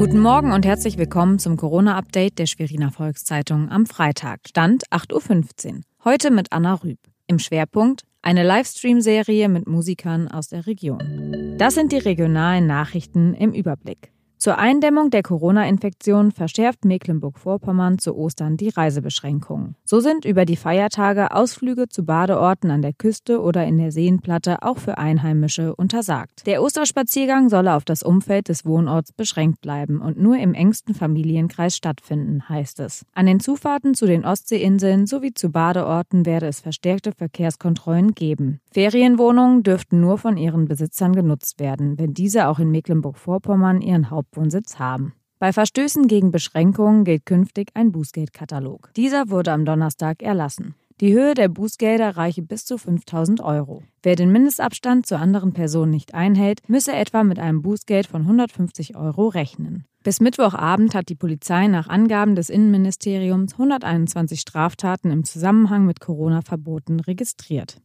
Guten Morgen und herzlich willkommen zum Corona-Update der Schweriner Volkszeitung am Freitag, Stand 8.15 Uhr. Heute mit Anna Rüb. Im Schwerpunkt eine Livestream-Serie mit Musikern aus der Region. Das sind die regionalen Nachrichten im Überblick. Zur Eindämmung der Corona-Infektion verschärft Mecklenburg-Vorpommern zu Ostern die Reisebeschränkungen. So sind über die Feiertage Ausflüge zu Badeorten an der Küste oder in der Seenplatte auch für Einheimische untersagt. Der Osterspaziergang solle auf das Umfeld des Wohnorts beschränkt bleiben und nur im engsten Familienkreis stattfinden, heißt es. An den Zufahrten zu den Ostseeinseln sowie zu Badeorten werde es verstärkte Verkehrskontrollen geben. Ferienwohnungen dürften nur von ihren Besitzern genutzt werden, wenn diese auch in Mecklenburg-Vorpommern ihren Haupt Hauptwohnsitz haben. Bei Verstößen gegen Beschränkungen gilt künftig ein Bußgeldkatalog. Dieser wurde am Donnerstag erlassen. Die Höhe der Bußgelder reiche bis zu 5000 Euro. Wer den Mindestabstand zu anderen Personen nicht einhält, müsse etwa mit einem Bußgeld von 150 Euro rechnen. Bis Mittwochabend hat die Polizei nach Angaben des Innenministeriums 121 Straftaten im Zusammenhang mit Corona-Verboten registriert.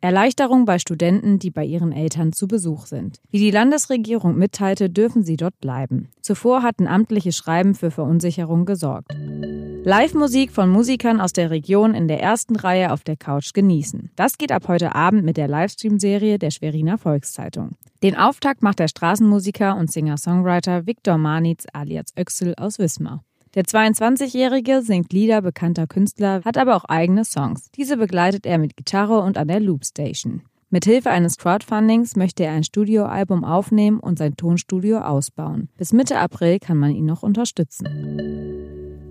Erleichterung bei Studenten, die bei ihren Eltern zu Besuch sind. Wie die Landesregierung mitteilte, dürfen sie dort bleiben. Zuvor hatten amtliche Schreiben für Verunsicherung gesorgt. Live-Musik von Musikern aus der Region in der ersten Reihe auf der Couch genießen. Das geht ab heute Abend mit der Livestream-Serie der Schweriner Volkszeitung. Den Auftakt macht der Straßenmusiker und Singer-Songwriter Viktor Manitz alias Öxel aus Wismar. Der 22-Jährige singt Lieder bekannter Künstler, hat aber auch eigene Songs. Diese begleitet er mit Gitarre und an der Loopstation. Mit Hilfe eines Crowdfundings möchte er ein Studioalbum aufnehmen und sein Tonstudio ausbauen. Bis Mitte April kann man ihn noch unterstützen.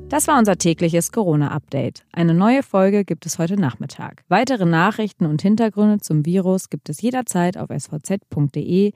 Das war unser tägliches Corona-Update. Eine neue Folge gibt es heute Nachmittag. Weitere Nachrichten und Hintergründe zum Virus gibt es jederzeit auf svz.de-corona.